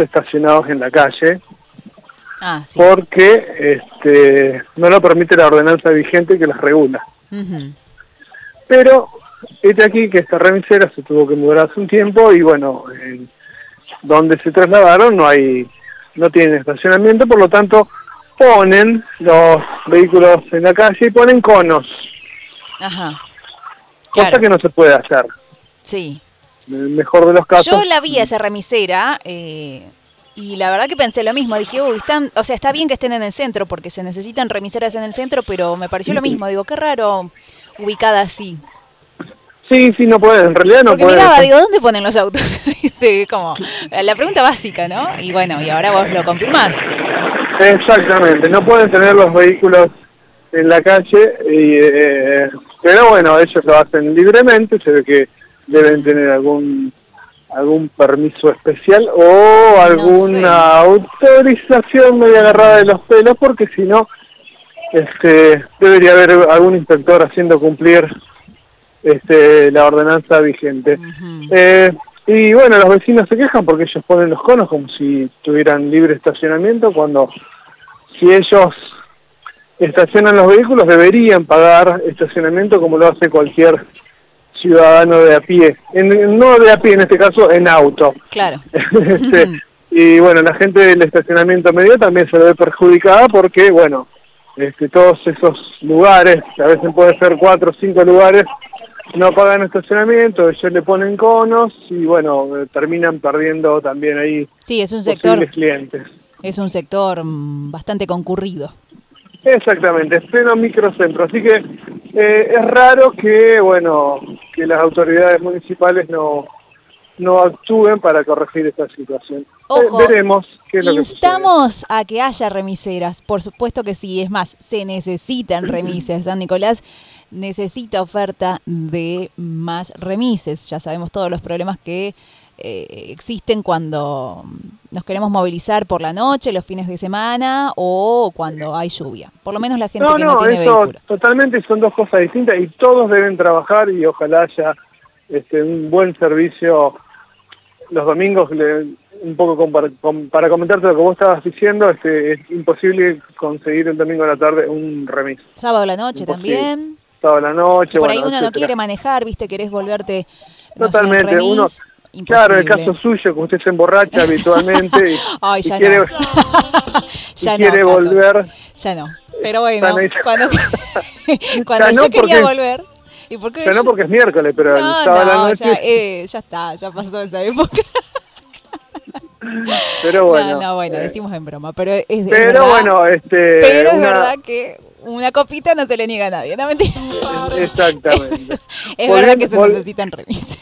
estacionados en la calle, Ah, sí. porque este, no lo permite la ordenanza vigente que las regula. Pero este aquí que esta remisera se tuvo que mudar hace un tiempo y bueno, en donde se trasladaron no hay, no tienen estacionamiento, por lo tanto ponen los vehículos en la calle y ponen conos, Ajá. cosa que no se puede hacer. Sí. En el mejor de los casos. Yo la vi a esa remisera eh, y la verdad que pensé lo mismo. Dije, uy, están, o sea, está bien que estén en el centro porque se necesitan remiseras en el centro, pero me pareció lo mismo. Digo, qué raro ubicada así. Sí, sí, no puede, en realidad no Porque puede. miraba, digo, ¿dónde ponen los autos? Como la pregunta básica, ¿no? Y bueno, y ahora vos lo confirmás. Exactamente, no pueden tener los vehículos en la calle, y, eh, pero bueno, ellos lo hacen libremente, se ve que deben tener algún algún permiso especial o alguna autorización media agarrada de los pelos, porque si no, este, debería haber algún inspector haciendo cumplir este, la ordenanza vigente. Eh, y bueno, los vecinos se quejan porque ellos ponen los conos como si tuvieran libre estacionamiento, cuando si ellos estacionan los vehículos deberían pagar estacionamiento como lo hace cualquier ciudadano de a pie. En- no de a pie, en este caso, en auto. Claro. Este, y bueno, la gente del estacionamiento medio también se ve perjudicada porque, bueno, este, todos esos lugares, a veces puede ser cuatro o cinco lugares, no pagan estacionamiento, ellos le ponen conos y bueno, terminan perdiendo también ahí Sí, es un sector, clientes. es un sector mm, bastante concurrido. Exactamente, es pleno microcentro, así que eh, es raro que, bueno, que las autoridades municipales no, no actúen para corregir esta situación. Ojo, Eh, veremos qué es lo que Instamos a que haya remiseras, por supuesto que sí, es más, se necesitan remises. San Nicolás necesita oferta de más remises. Ya sabemos todos los problemas que eh, existen cuando nos queremos movilizar por la noche, los fines de semana o cuando hay lluvia. Por lo menos la gente No, que no, no, tiene vehículo. totalmente son dos cosas distintas y todos deben trabajar y ojalá haya este, un buen servicio los domingos. le- un poco para, com- para comentarte lo que vos estabas diciendo, este, es imposible conseguir el domingo a la tarde un remis. Sábado a la noche Imposible. también. Sábado a la noche, Por ahí uno no quiere manejar, viste, querés volverte no sé, Totalmente, remis, uno, imposible. claro, el caso suyo, que usted se emborracha habitualmente y, Ay, y ya quiere, no. y ya quiere no, volver. Ya no. Pero bueno, cuando, cuando Ya yo no, quería porque- volver. ¿Y por qué? Ya no porque es miércoles, pero el sábado la no, noche, ya, eh, ya está, ya pasó esa época. pero bueno. no, no, bueno, eh, decimos en broma, pero es, es pero verdad, bueno, este... pero es una- verdad que una copita no se le niega a nadie, no mentira. Exactamente. Es verdad que se necesitan remises.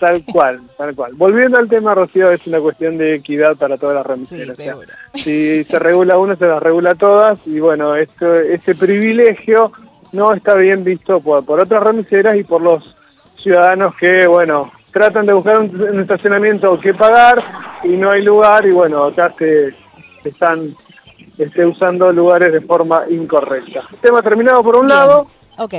Tal cual, tal cual. Volviendo al tema, Rocío, es una cuestión de equidad para todas las Sí, remiseras. O sea, si se regula uno, se las regula todas. Y bueno, esto, ese privilegio no está bien visto por, por otras remiseras y por los ciudadanos que, bueno, tratan de buscar un, un estacionamiento que pagar y no hay lugar. Y bueno, acá se, se están este, usando lugares de forma incorrecta. Tema terminado por un Bien. lado. Ok.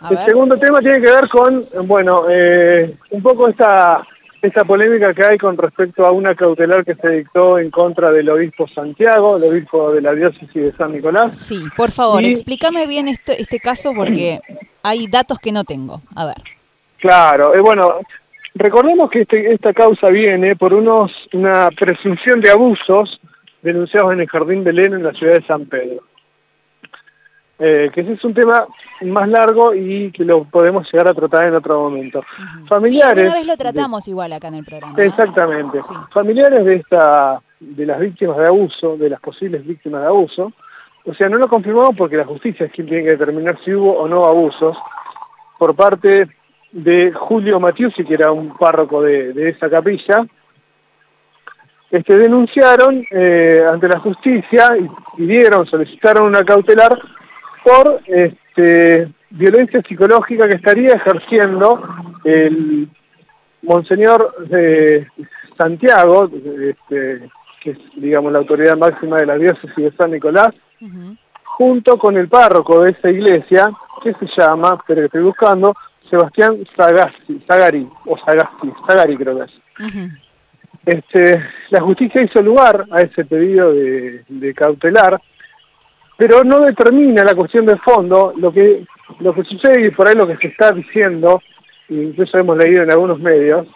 A El ver. segundo tema tiene que ver con, bueno, eh, un poco esta, esta polémica que hay con respecto a una cautelar que se dictó en contra del obispo Santiago, el obispo de la diócesis de San Nicolás. Sí, por favor, Y- explícame bien este, este caso porque hay datos que no tengo. A ver. Claro, eh, bueno, recordemos que este- esta causa viene por unos una presunción de abusos denunciados en el Jardín Belén en la ciudad de San Pedro. Eh, que ese es un tema más largo y que lo podemos llegar a tratar en otro momento. Sí, Familiares. una vez lo de- tratamos igual acá en el programa. Exactamente. Sí. Familiares de esta, de las víctimas de abuso, de las posibles víctimas de abuso, o sea, no lo confirmamos porque la justicia es quien tiene que determinar si hubo o no abusos, por parte de Julio Matiusi, que era un párroco de, de esa capilla, este, denunciaron eh, ante la justicia y pidieron, solicitaron una cautelar por este, violencia psicológica que estaría ejerciendo el Monseñor eh, Santiago, este, que es digamos la autoridad máxima de la diócesis de San Nicolás, junto con el párroco de esa iglesia, que se llama, pero que estoy buscando, Sebastián Sagasti, Sagari, o Sagasti, Sagari creo que es. Este, la justicia hizo lugar a ese pedido de, cautelar, pero no determina la cuestión de fondo, lo que, lo que sucede y por ahí lo que se está diciendo, incluso hemos leído en algunos medios,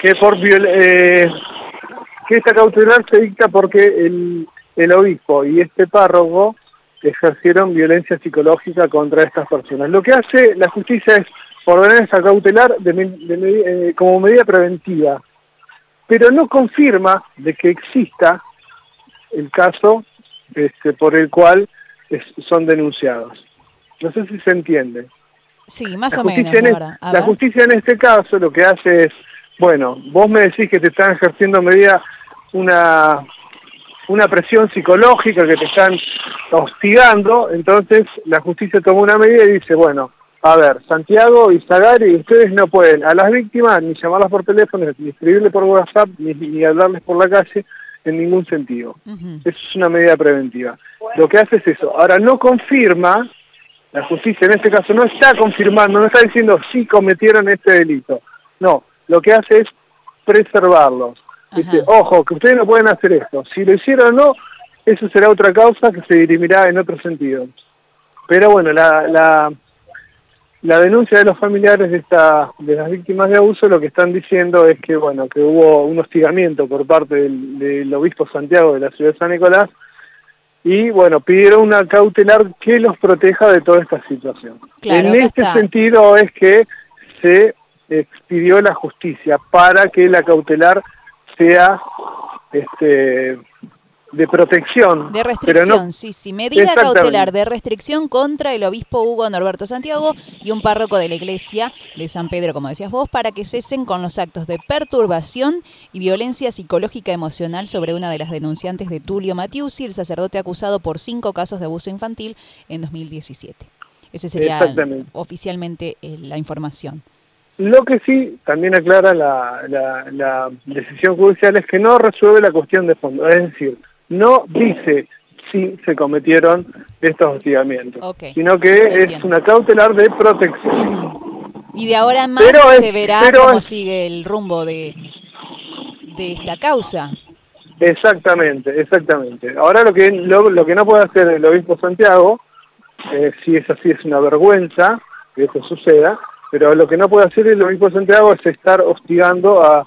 que por eh, que esta cautelar se dicta porque el, el obispo y este párroco ejercieron violencia psicológica contra estas personas. Lo que hace la justicia es ordenar esa cautelar de, eh, como medida preventiva, pero no confirma de que exista el caso este, por el cual son denunciados. No sé si se entiende. Sí, más o menos. la justicia en este caso lo que hace es, bueno, vos me decís que te están ejerciendo medida una una presión psicológica que te están hostigando, entonces la justicia toma una medida y dice, bueno, a ver, Santiago y Zagari, ustedes no pueden a las víctimas ni llamarlas por teléfono, ni escribirles por WhatsApp, ni, hablarles por la calle, en ningún sentido. Eso es una medida preventiva. Lo que hace es eso. Ahora, no confirma, la justicia en este caso no está confirmando, no está diciendo si cometieron este delito. No, lo que hace es preservarlos ojo, que ustedes no pueden hacer esto. Si lo hicieron o no, eso será otra causa que se dirimirá en otro sentido. Pero bueno, la, la, la denuncia de los familiares de, esta, de las víctimas de abuso lo que están diciendo es que bueno que hubo un hostigamiento por parte del, obispo Santiago de la ciudad de San Nicolás y bueno, pidieron una cautelar que los proteja de toda esta situación. en este sentido es que se expidió la justicia para que la cautelar sea este, de protección. De restricción, sí, sí. Medida cautelar de restricción contra el obispo Hugo Norberto Santiago y un párroco de la iglesia de San Pedro, como decías vos, para que cesen con los actos de perturbación y violencia psicológica emocional sobre una de las denunciantes de Tulio Matiusi, el sacerdote acusado por cinco casos de abuso infantil en 2017. Ese sería oficialmente eh, la información. Lo que sí también aclara la, decisión judicial es que no resuelve la cuestión de fondo, es decir, no dice si se cometieron estos hostigamientos, sino que es una cautelar de protección. Y de ahora en más se verá cómo sigue el rumbo de, de esta causa. Exactamente, exactamente. Ahora lo que, lo, que no puede hacer el obispo Santiago, eh, si es así es una vergüenza que eso suceda, pero lo que no puede hacer el obispo Santiago es estar hostigando a,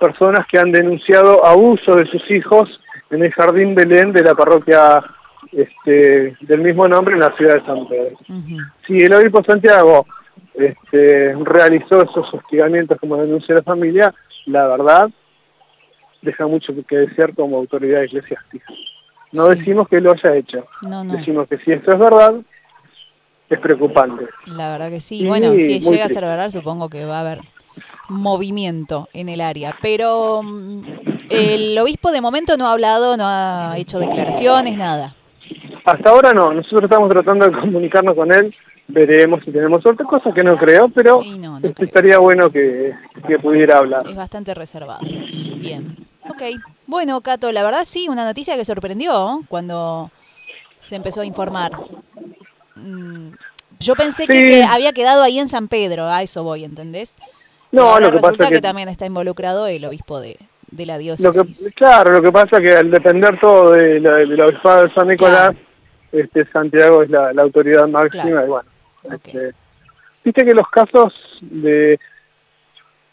personas que han denunciado abuso de sus hijos en el Jardín Belén de la parroquia este, del mismo nombre en la ciudad de San Pedro. Si el obispo Santiago este, realizó esos hostigamientos como denuncia la familia, la verdad deja mucho que desear como autoridad eclesiástica. No decimos que lo haya hecho, decimos que si esto es verdad, es preocupante. La verdad que sí. bueno, si llega a ser verdad, supongo que va a haber movimiento en el área. Pero mm, el obispo de momento no ha hablado, no ha hecho declaraciones, nada. Hasta ahora no. Nosotros estamos tratando de comunicarnos con él. Veremos si tenemos otra cosa que no creo, pero estaría bueno que, que pudiera hablar. Es bastante reservado. Bien. Ok. Bueno, Cato, la verdad sí, una noticia que sorprendió cuando se empezó a informar. Mm, yo pensé que, había quedado ahí en San Pedro, a eso voy, ¿entendés? No, lo que resulta pasa que, que, también está involucrado el obispo de, la diócesis. claro, lo que pasa es que al depender todo de la, de de San Nicolás, este, Santiago es la, autoridad máxima y bueno. Este, viste que los casos de,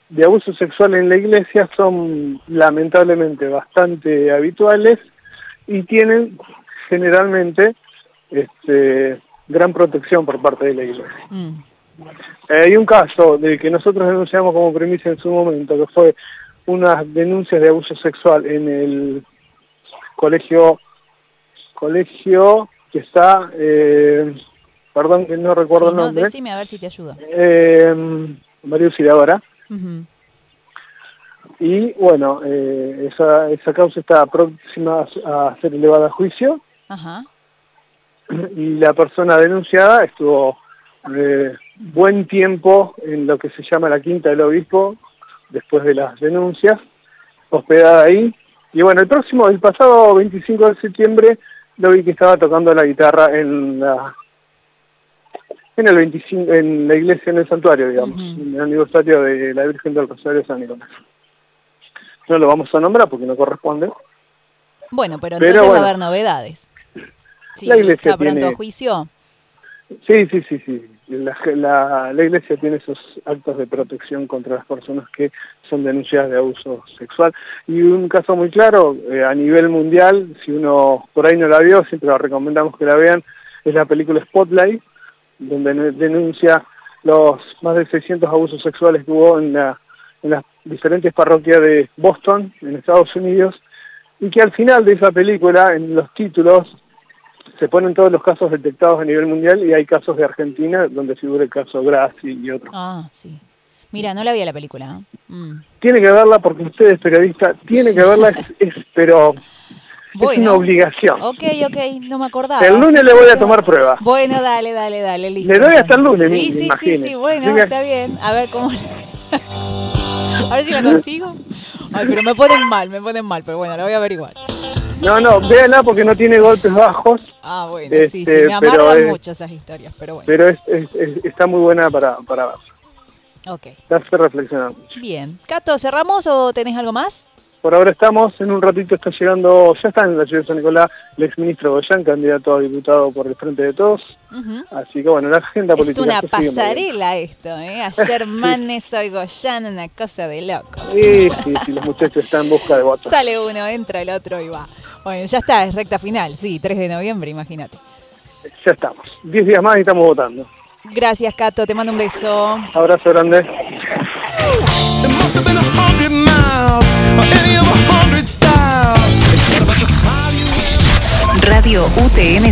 de abuso sexual en la iglesia son lamentablemente bastante habituales y tienen generalmente este, gran protección por parte de la iglesia. Mm. Eh, hay un caso de que nosotros denunciamos como premisa en su momento, que fue unas denuncias de abuso sexual en el colegio, colegio que está, eh, perdón que no recuerdo el nombre. No, decime a ver si te ayuda. Eh, María Auxiliadora. Y bueno, eh, esa, esa causa está próxima a ser elevada a juicio. Ajá y la persona denunciada estuvo eh, buen tiempo en lo que se llama la quinta del obispo, después de las denuncias, hospedada ahí. Y bueno, el próximo, el pasado 25 de septiembre, lo vi que estaba tocando la guitarra en la en el 25, en la iglesia, en el santuario, digamos, en el aniversario de la Virgen del Rosario de San Nicolás. no lo vamos a nombrar porque no corresponde. Bueno, pero entonces va a haber novedades. Sí, la iglesia está pronto tiene... a juicio. Sí, sí, sí, sí. La, la, la, iglesia tiene esos actos de protección contra las personas que son denunciadas de abuso sexual. Y un caso muy claro, eh, a nivel mundial, si uno por ahí no la vio, siempre lo recomendamos que la vean, es la película Spotlight, donde denuncia los más de 600 abusos sexuales que hubo en, la, en las diferentes parroquias de Boston, en Estados Unidos, y que al final de esa película, en los títulos, se ponen todos los casos detectados a nivel mundial y hay casos de Argentina donde figura el caso Grassi y otros. Ah, sí. Mira, no la vi la película. ¿eh? Mm. Tiene que verla porque usted es periodista, tiene que verla, es, pero es una obligación. Ok, ok, no me acordaba. El lunes le voy a tomar prueba. Bueno, dale, dale, dale, listo. Le doy hasta el lunes, Sí, sí, sí, sí, bueno, está bien. A ver cómo... a ver si la consigo. Ay, pero me ponen mal, me ponen mal, pero bueno, la voy a averiguar. No, no, véanla porque no tiene golpes bajos. Ah, bueno, sí, sí, este, me amargan mucho esas historias, pero bueno. Pero es, está muy buena para, para ver. Ok. Te hace reflexionar mucho. Bien. Cato, ¿cerramos o tenés algo más? Por ahora estamos, en un ratito está llegando, ya está en la ciudad de San Nicolás, el exministro Goyán, candidato a diputado por el Frente de Todos. Así que bueno, la agenda política. Es una pasarela esto, ¿eh? Ayer Manes, hoy Goyán, una cosa de loco. Sí, sí, sí, los muchachos están en busca de votos. Sale uno, entra el otro y va. Bueno, ya está, es recta final, sí, 3 de noviembre, imagínate. Ya estamos, 10 días más y estamos votando. Gracias, Cato, te mando un beso. Abrazo grande. Radio UTN